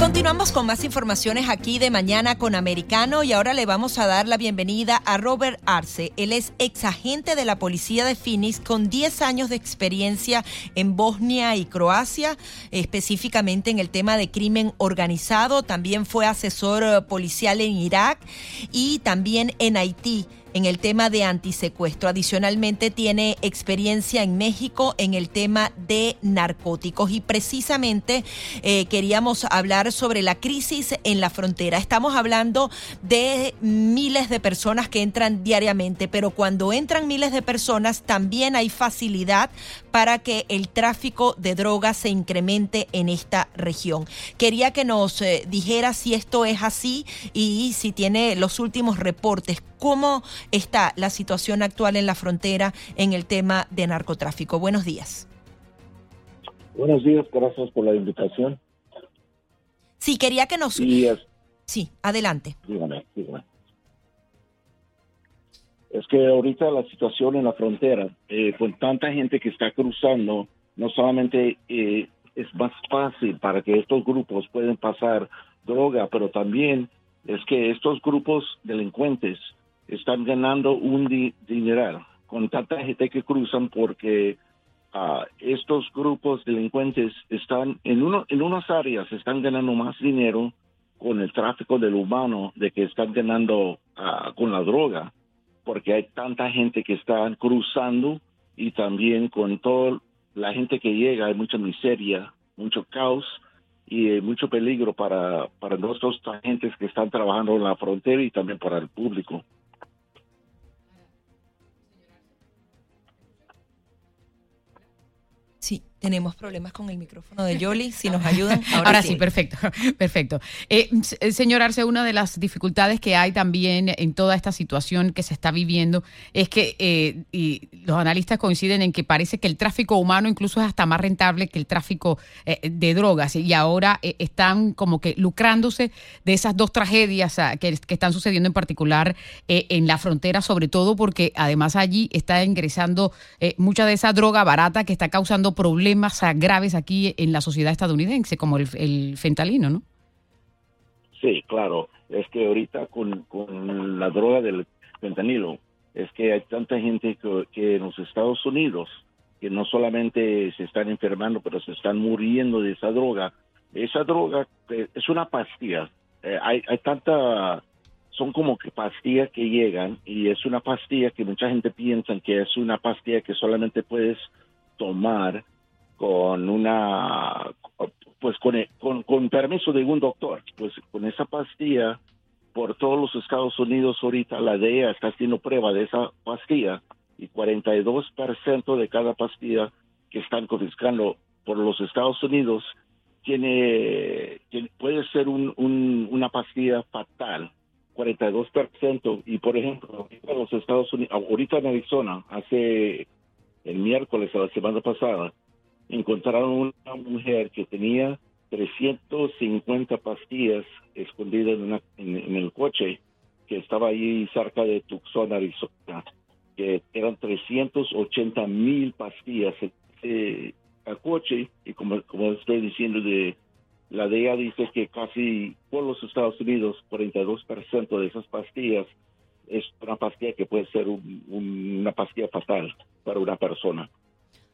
Continuamos con más informaciones aquí de Mañana con Americano y ahora le vamos a dar la bienvenida a Robert Arce. Él es ex agente de la policía de Phoenix con 10 años de experiencia en Bosnia y Croacia, específicamente en el tema de crimen organizado. También fue asesor eh, policial en Irak y también en Haití en el tema de antisecuestro. Adicionalmente tiene experiencia en México en el tema de narcóticos y precisamente eh, queríamos hablar sobre la crisis en la frontera. Estamos hablando de miles de personas que entran diariamente, pero cuando entran miles de personas también hay facilidad para que el tráfico de drogas se incremente en esta región. Quería que nos eh, dijera si esto es así y si tiene los últimos reportes. ¿Cómo está la situación actual en la frontera en el tema de narcotráfico? Buenos días. Buenos días, gracias por la invitación. Sí, quería que nos... Sí, adelante. Dígame, dígame. Es que ahorita la situación en la frontera, eh, con tanta gente que está cruzando, no solamente eh, es más fácil para que estos grupos puedan pasar droga, pero también es que estos grupos delincuentes están ganando un dineral con tanta gente que cruzan porque uh, estos grupos delincuentes están en uno en unas áreas están ganando más dinero con el tráfico del humano de que están ganando uh, con la droga porque hay tanta gente que está cruzando y también con toda la gente que llega hay mucha miseria, mucho caos y mucho peligro para, para nuestros agentes que están trabajando en la frontera y también para el público. Tenemos problemas con el micrófono de Yoli, si nos ayudan. Ahora, sí. perfecto, perfecto. Eh, eh, señor Arce, una de las dificultades que hay también en toda esta situación que se está viviendo es que eh, y los analistas coinciden en que parece que el tráfico humano incluso es hasta más rentable que el tráfico de drogas y ahora están como que lucrándose de esas dos tragedias ah, que, que están sucediendo en particular en la frontera, sobre todo porque además allí está ingresando mucha de esa droga barata que está causando problemas más graves aquí en la sociedad estadounidense, como el, el fentalino, ¿no? Sí, claro. Es que ahorita con, con la droga del fentanilo, es que hay tanta gente que, en los Estados Unidos que no solamente se están enfermando, pero se están muriendo de esa droga. Esa droga eh, es una pastilla. Eh, hay, hay tanta, son como que pastillas que llegan y es una pastilla que mucha gente piensa que es una pastilla que solamente puedes tomar con una, pues con, con, permiso de un doctor, pues con esa pastilla, por todos los Estados Unidos ahorita la DEA está haciendo prueba de esa pastilla y 42% de cada pastilla que están confiscando por los Estados Unidos tiene, puede ser un, una pastilla fatal 42% y por ejemplo los Estados Unidos ahorita en Arizona hace el miércoles a la semana pasada encontraron una mujer que tenía 350 pastillas escondidas en, el coche que estaba ahí cerca de Tucson, Arizona, que eran 380 mil pastillas eh, al coche y como, estoy diciendo de la DEA dice que casi por los Estados Unidos 42% de esas pastillas es una pastilla que puede ser una pastilla fatal para una persona.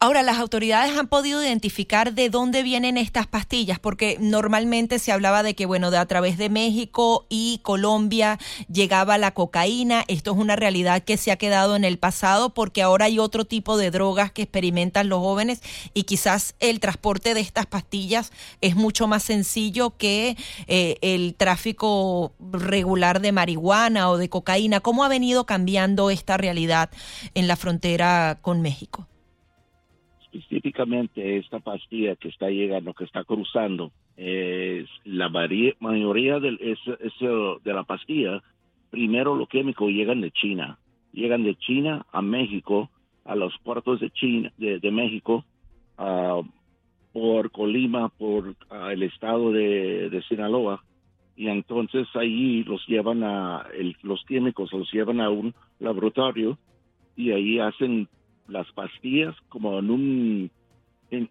Ahora, las autoridades han podido identificar de dónde vienen estas pastillas, porque normalmente se hablaba de que, bueno, de a través de México y Colombia llegaba la cocaína. Esto es una realidad que se ha quedado en el pasado porque ahora hay otro tipo de drogas que experimentan los jóvenes y quizás el transporte de estas pastillas es mucho más sencillo que eh, el tráfico regular de marihuana o de cocaína. ¿Cómo ha venido cambiando esta realidad en la frontera con México? Específicamente esta pastilla que está llegando, que está cruzando, es la mayoría de, de la pastilla, primero los químicos llegan de China, llegan de China a México, a los puertos de China, de, México, por Colima, por ah, el estado de, de, Sinaloa, y entonces ahí los llevan a, los químicos los llevan a un laboratorio y ahí hacen las pastillas como en un,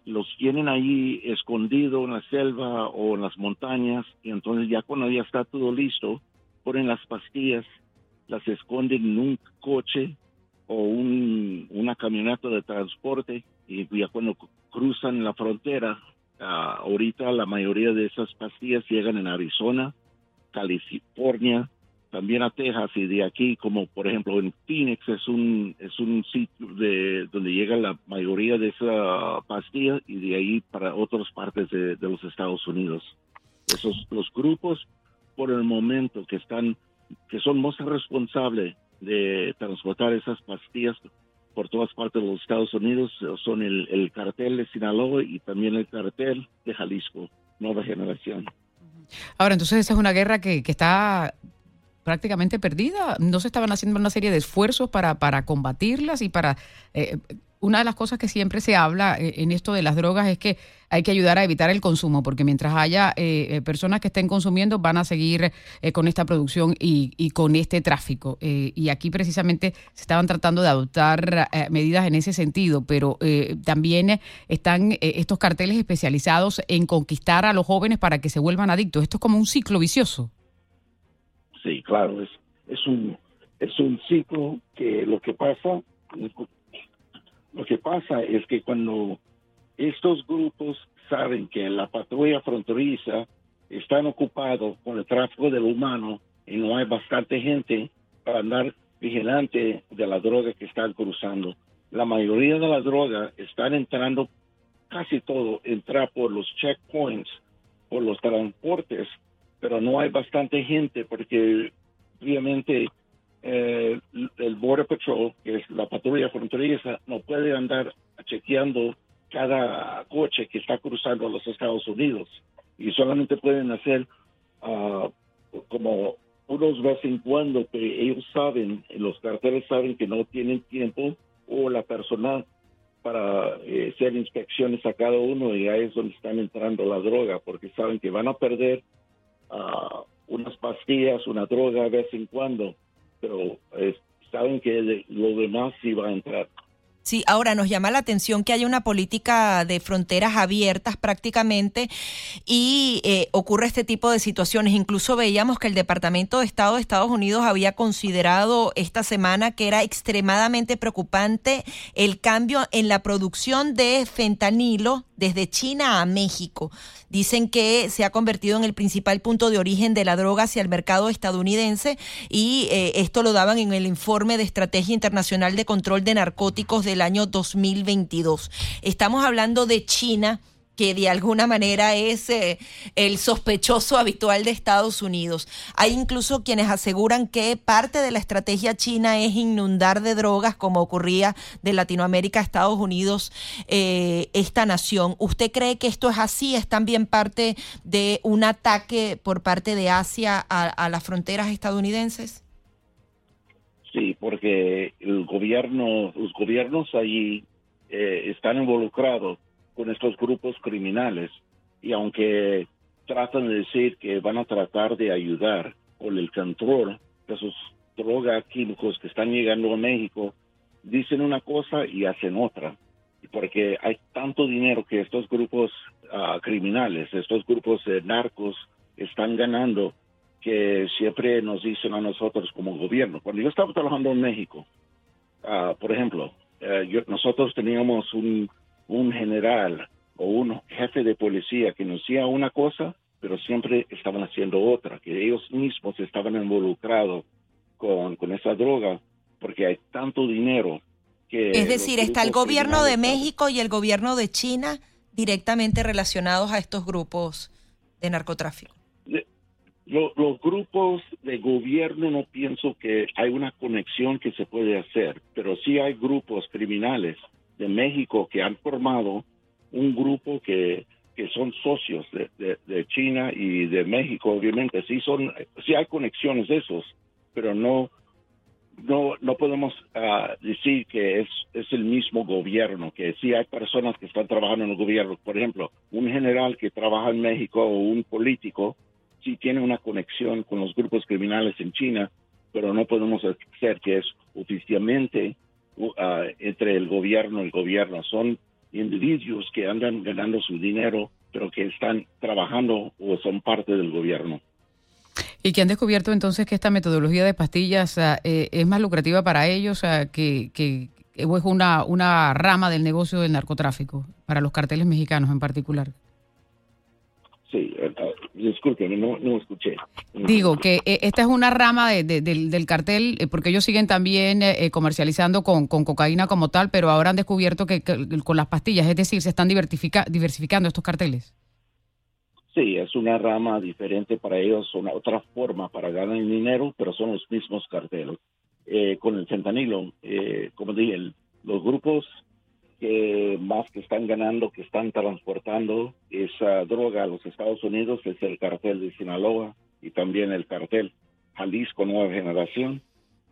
los tienen ahí escondido en la selva o en las montañas, y entonces ya cuando ya está todo listo, ponen las pastillas, las esconden en un coche o un, una camioneta de transporte y ya cuando cruzan la frontera, ah, ahorita la mayoría de esas pastillas llegan en Arizona, California, también a Texas y de aquí, como por ejemplo en Phoenix es un es un sitio de donde llega la mayoría de esa pastilla y de ahí para otras partes de, de los Estados Unidos. Esos los grupos por el momento que están que son más responsables de transportar esas pastillas por todas partes de los Estados Unidos son el, cartel de Sinaloa y también el cartel de Jalisco, Nueva Generación. Ahora, entonces esa es una guerra que, que está prácticamente perdida. No se estaban haciendo una serie de esfuerzos para, para combatirlas y para eh, una de las cosas que siempre se habla eh, en esto de las drogas es que hay que ayudar a evitar el consumo, porque mientras haya eh, eh, personas que estén consumiendo, van a seguir con esta producción y, con este tráfico. y aquí precisamente se estaban tratando de adoptar medidas en ese sentido, pero también están estos carteles especializados en conquistar a los jóvenes para que se vuelvan adictos. Esto es como un ciclo vicioso. Sí, claro, es, es, un, es un ciclo que lo que pasa lo que pasa es que cuando estos grupos saben que la patrulla fronteriza están ocupados con el tráfico del humano y no hay bastante gente para andar vigilante de la droga que están cruzando. La mayoría de la droga están entrando, casi todo, entra por los checkpoints, por los transportes, pero no hay bastante gente porque obviamente eh, el Border Patrol, que es la patrulla fronteriza, no puede andar chequeando cada coche que está cruzando los Estados Unidos. Y solamente pueden hacer uh, como unos veces en cuando que ellos saben, los carteles saben que no tienen tiempo o la personal para eh, hacer inspecciones a cada uno y ahí es donde están entrando la droga porque saben que van a perder uh, unas pastillas, una droga de vez en cuando pero eh, saben que lo demás sí va a entrar. Sí, ahora nos llama la atención que haya una política de fronteras abiertas prácticamente y eh, ocurre este tipo de situaciones. Incluso veíamos que el Departamento de Estado de Estados Unidos había considerado esta semana que era extremadamente preocupante el cambio en la producción de fentanilo desde China a México. Dicen que se ha convertido en el principal punto de origen de la droga hacia el mercado estadounidense y eh, esto lo daban en el informe de Estrategia Internacional de Control de Narcóticos del año 2022. Estamos hablando de China que de alguna manera es eh, el sospechoso habitual de Estados Unidos. Hay incluso quienes aseguran que parte de la estrategia china es inundar de drogas, como ocurría de Latinoamérica a Estados Unidos eh, esta nación. ¿Usted cree que esto es así? ¿Es también parte de un ataque por parte de Asia a, las fronteras estadounidenses? Sí, porque los gobiernos allí eh, están involucrados con estos grupos criminales y aunque tratan de decir que van a tratar de ayudar con el control de esos drogas químicos que están llegando a México, dicen una cosa y hacen otra. Porque hay tanto dinero que estos grupos ah, criminales, estos grupos de narcos están ganando que siempre nos dicen a nosotros como gobierno. Cuando yo estaba trabajando en México, ah, por ejemplo, eh, nosotros teníamos un, un general o un jefe de policía que nos decía una cosa, pero siempre estaban haciendo otra, que ellos mismos estaban involucrados con, con esa droga, porque hay tanto dinero que... Es decir, está el gobierno de México y el gobierno de China directamente relacionados a estos grupos de narcotráfico. los grupos de gobierno no pienso que hay una conexión que se puede hacer, pero sí hay grupos criminales de México que han formado un grupo que, que son socios de, de, China y de México, obviamente. Sí, son, sí hay conexiones de esos, pero no, no, no podemos ah, decir que es, es el mismo gobierno, que si hay personas que están trabajando en el gobierno. Por ejemplo, un general que trabaja en México o un político, sí tiene una conexión con los grupos criminales en China, pero no podemos hacer que es oficialmente uh, entre el gobierno y el gobierno. Son individuos que andan ganando su dinero, pero que están trabajando o son parte del gobierno. Y que han descubierto entonces que esta metodología de pastillas eh, es más lucrativa para ellos que, que o es una, una rama del negocio del narcotráfico, para los carteles mexicanos en particular. Sí, eh, eh, disculpe, no, no escuché. Digo que eh, esta es una rama del, cartel, porque ellos siguen también comercializando con, cocaína como tal, pero ahora han descubierto que, con las pastillas, es decir, se están diversificando estos carteles. Sí, es una rama diferente para ellos, una otra forma para ganar dinero, pero son los mismos carteles. con el fentanilo, como dije, los grupos que más que están ganando, que están transportando esa droga a los Estados Unidos es el cartel de Sinaloa y también el cartel Jalisco Nueva Generación,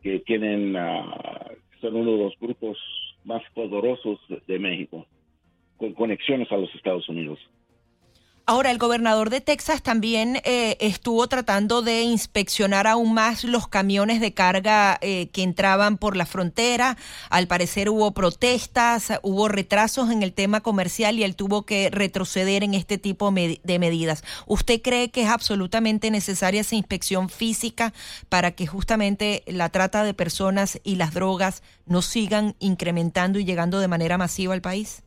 que tienen, ah, son uno de los grupos más poderosos de México, con conexiones a los Estados Unidos. Ahora, el gobernador de Texas también eh, estuvo tratando de inspeccionar aún más los camiones de carga eh, que entraban por la frontera. Al parecer hubo protestas, hubo retrasos en el tema comercial y él tuvo que retroceder en este tipo de medidas. ¿Usted cree que es absolutamente necesaria esa inspección física para que justamente la trata de personas y las drogas no sigan incrementando y llegando de manera masiva al país?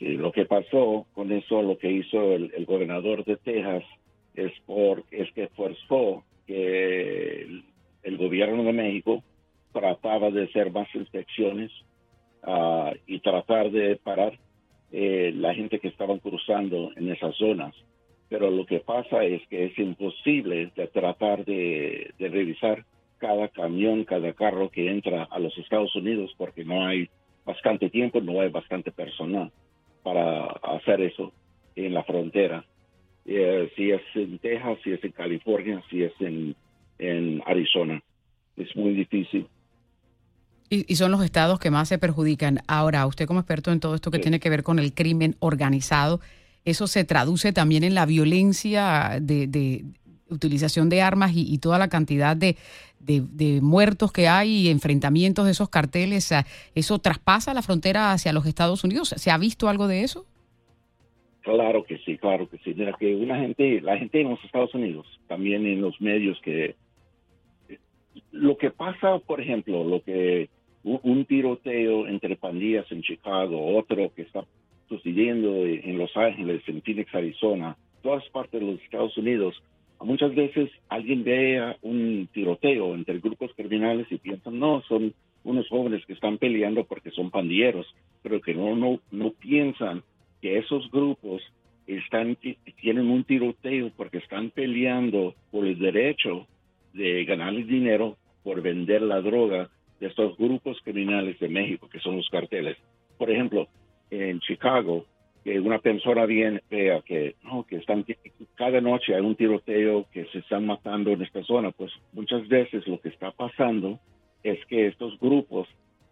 Lo que pasó con eso, lo que hizo el, gobernador de Texas es, que forzó que el, gobierno de México trataba de hacer más inspecciones ah, y tratar de parar eh, la gente que estaban cruzando en esas zonas. Pero lo que pasa es que es imposible de tratar de revisar cada camión, cada carro que entra a los Estados Unidos porque no hay bastante tiempo, no hay bastante personal para hacer eso en la frontera. Eh, si es en Texas, si es en California, si es en, en Arizona. Es muy difícil. Y, son los estados que más se perjudican. Ahora, usted como experto en todo esto que tiene que ver con el crimen organizado, ¿eso se traduce también en la violencia de, utilización de armas y, toda la cantidad de, de, muertos que hay y enfrentamientos de esos carteles, ¿eso traspasa la frontera hacia los Estados Unidos? ¿Se ha visto algo de eso? Claro que sí, claro que sí. Mira que una gente, la gente en los Estados Unidos, también en los medios que lo que pasa, por ejemplo, lo que un tiroteo entre pandillas en Chicago, otro que está sucediendo en Los Ángeles, en Phoenix, Arizona, todas partes de los Estados Unidos, Muchas veces alguien ve un tiroteo entre grupos criminales y piensan, no, son unos jóvenes que están peleando porque son pandilleros, pero que no, no, no piensan que esos grupos están, tienen un tiroteo porque están peleando por el derecho de ganar el dinero por vender la droga de estos grupos criminales de México, que son los carteles. Por ejemplo, en Chicago, que una persona bien vea que no que están cada noche hay un tiroteo que se están matando en esta zona pues muchas veces lo que está pasando es que estos grupos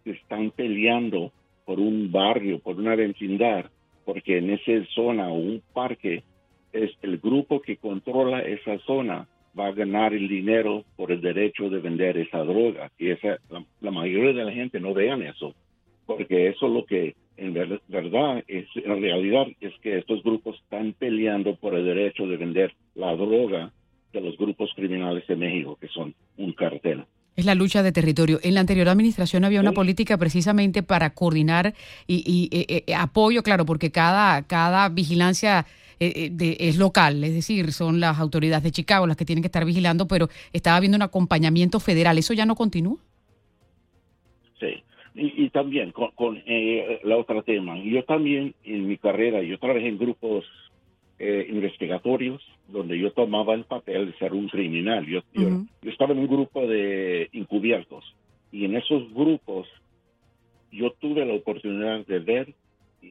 están peleando por un barrio por una vecindad porque en esa zona o un parque es el grupo que controla esa zona va a ganar el dinero por el derecho de vender esa droga. Y esa la, la mayoría de la gente no vean eso porque eso es lo que en verdad, es, en realidad es que estos grupos están peleando por el derecho de vender la droga de los grupos criminales de México, que son un cartel. Es la lucha de territorio. En la anterior administración había una política precisamente para coordinar y, eh, eh, apoyo, claro, porque cada, cada vigilancia eh, es local, es decir, son las autoridades de Chicago las que tienen que estar vigilando, pero estaba habiendo un acompañamiento federal. ¿Eso ya no continúa? Sí, y, también con, eh, la otra tema, yo también en mi carrera, yo trabajé en grupos eh, investigatorios donde yo tomaba el papel de ser un criminal. Yo, yo, estaba en un grupo de encubiertos y en esos grupos yo tuve la oportunidad de ver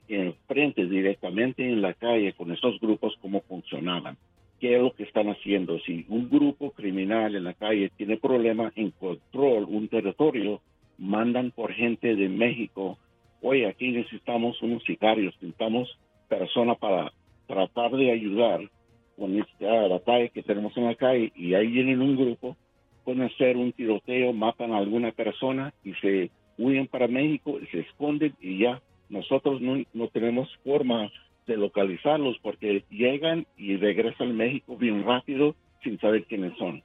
enfrente directamente en la calle con esos grupos cómo funcionaban, qué es lo que está están haciendo. Si un grupo criminal en la calle tiene problemas en control un territorio, mandan por gente de México, oye, aquí necesitamos unos sicarios, necesitamos personas para tratar de ayudar con esta batalla que tenemos en la calle y ahí vienen un grupo, pueden hacer un tiroteo, matan a alguna persona y se huyen para México, se esconden y ya nosotros no, no tenemos forma de localizarlos porque llegan y regresan a México bien rápido sin saber quiénes son.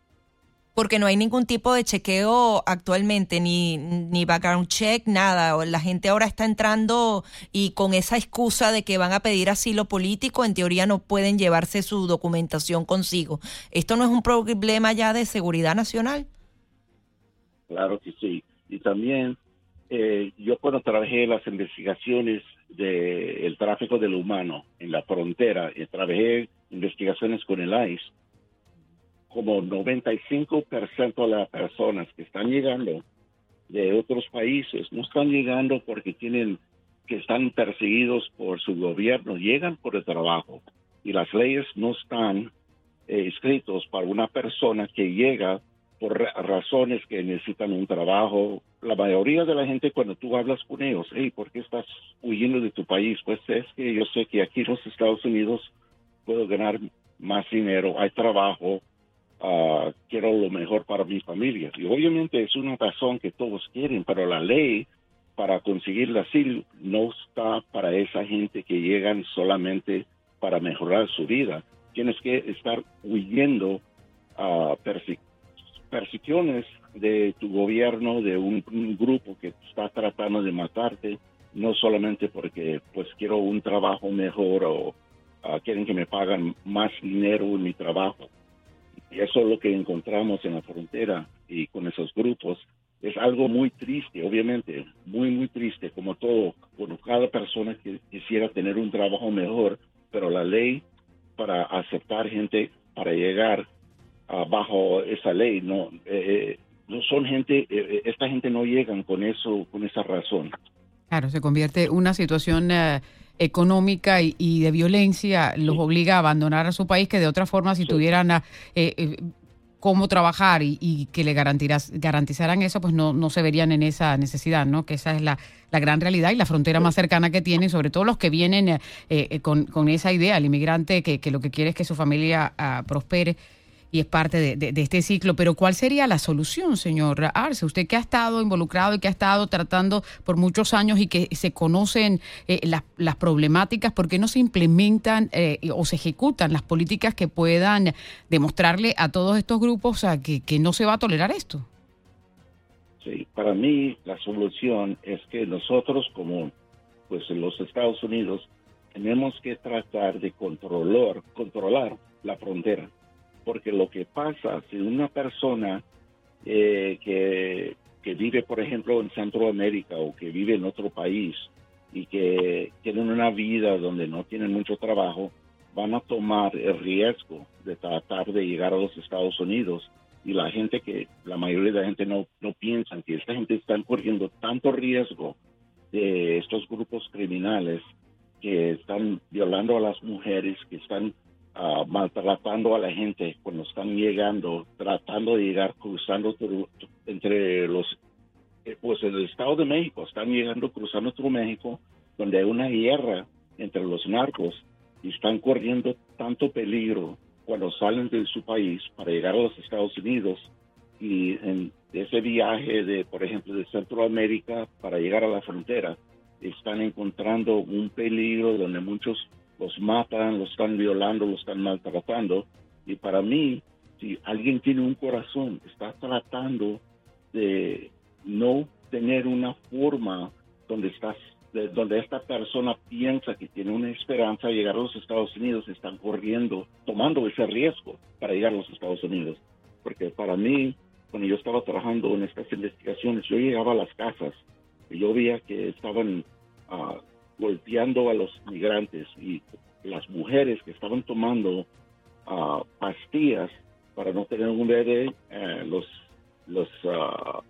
Porque no hay ningún tipo de chequeo actualmente, ni, ni background check, nada. La gente ahora está entrando y con esa excusa de que van a pedir asilo político, en teoría no pueden llevarse su documentación consigo. ¿Esto no es un problema ya de seguridad nacional? Claro que sí. Y también eh, yo cuando trabajé las investigaciones del tráfico del humano en la frontera, y trabajé investigaciones con el ICE, como 95% de las personas que están llegando de otros países no están llegando porque tienen que están perseguidos por su gobierno, llegan por el trabajo y las leyes no están eh, escritos para una persona que llega por razones que necesitan un trabajo. La mayoría de la gente cuando tú hablas con ellos, hey, ¿por qué estás huyendo de tu país? Pues es que yo sé que aquí en los Estados Unidos puedo ganar más dinero, hay trabajo, uh, quiero lo mejor para mi familia. Y obviamente es una razón que todos quieren, pero la ley para conseguir el asilo no está para esa gente que llegan solamente para mejorar su vida. Tienes que estar huyendo a uh, persecuciones de tu gobierno, de un, grupo que está tratando de matarte, no solamente porque pues quiero un trabajo mejor o ah, quieren que me pagan más dinero en mi trabajo. Y eso es lo que encontramos en la frontera y con esos grupos. Es algo muy triste, obviamente, muy, muy triste, como todo, cuando cada persona que quisiera tener un trabajo mejor, pero la ley para aceptar gente para llegar bajo esa ley. No, eh, no son gente, eh, eh, esta gente no llegan con eso, con esa razón. Claro, se convierte una situación económica y, de violencia los obliga a abandonar a su país que de otra forma si tuvieran cómo trabajar y, que le garantizaran eso, pues no, no se verían en esa necesidad, ¿no? Que esa es la, la gran realidad y la frontera más cercana que tienen, sobre todo los que vienen con, con, esa idea, el inmigrante que, que, lo que quiere es que su familia ah, prospere y es parte de, este ciclo. Pero ¿cuál sería la solución, señor Arce? Usted que ha estado involucrado y que ha estado tratando por muchos años y que se conocen eh, las, problemáticas, ¿por qué no se implementan eh, o se ejecutan las políticas que puedan demostrarle a todos estos grupos que, que no se va a tolerar esto? Sí, para mí la solución es que nosotros como pues en los Estados Unidos tenemos que tratar de controlar, controlar la frontera porque lo que pasa si una persona eh, que, que, vive, por ejemplo, en Centroamérica o que vive en otro país y que tienen una vida donde no tienen mucho trabajo, van a tomar el riesgo de tratar de llegar a los Estados Unidos. Y la gente que, la mayoría de la gente no, no piensa que esta gente está corriendo tanto riesgo de estos grupos criminales que están violando a las mujeres, que están uh, maltratando a la gente cuando están llegando, tratando de llegar, cruzando entre los, eh, pues en el Estado de México, están llegando, cruzando todo México, donde hay una guerra entre los narcos y están corriendo tanto peligro cuando salen de su país para llegar a los Estados Unidos. Y en ese viaje de, por ejemplo, de Centroamérica para llegar a la frontera, están encontrando un peligro donde muchos los matan, los están violando, los están maltratando. Y para mí, si alguien tiene un corazón, está tratando de no tener una forma donde estás donde esta persona piensa que tiene una esperanza de llegar a los Estados Unidos, están corriendo, tomando ese riesgo para llegar a los Estados Unidos. Porque para mí, cuando yo estaba trabajando en estas investigaciones, yo llegaba a las casas y yo veía que estaban uh, golpeando a los migrantes y las mujeres que estaban tomando uh, pastillas para no tener un bebé, eh, los, los uh,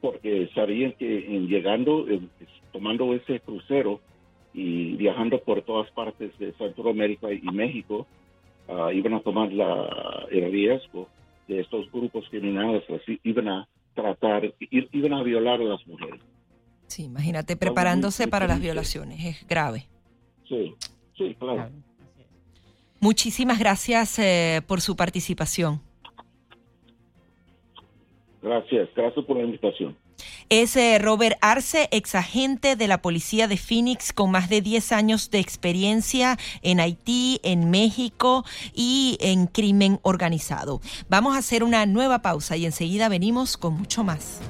porque sabían que en llegando, tomando ese crucero y viajando por todas partes de Centroamérica y México, ah, iban a tomar la, el riesgo de estos grupos criminales, así, iban a tratar, iban a violar a las mujeres. Sí, imagínate, preparándose para las violaciones, es grave. Sí, sí, claro. Muchísimas gracias eh, por su participación. Gracias, gracias por la invitación. Es eh, Robert Arce, exagente de la policía de Phoenix con más de 10 años de experiencia en Haití, en México y en crimen organizado. Vamos a hacer una nueva pausa y enseguida venimos con mucho más.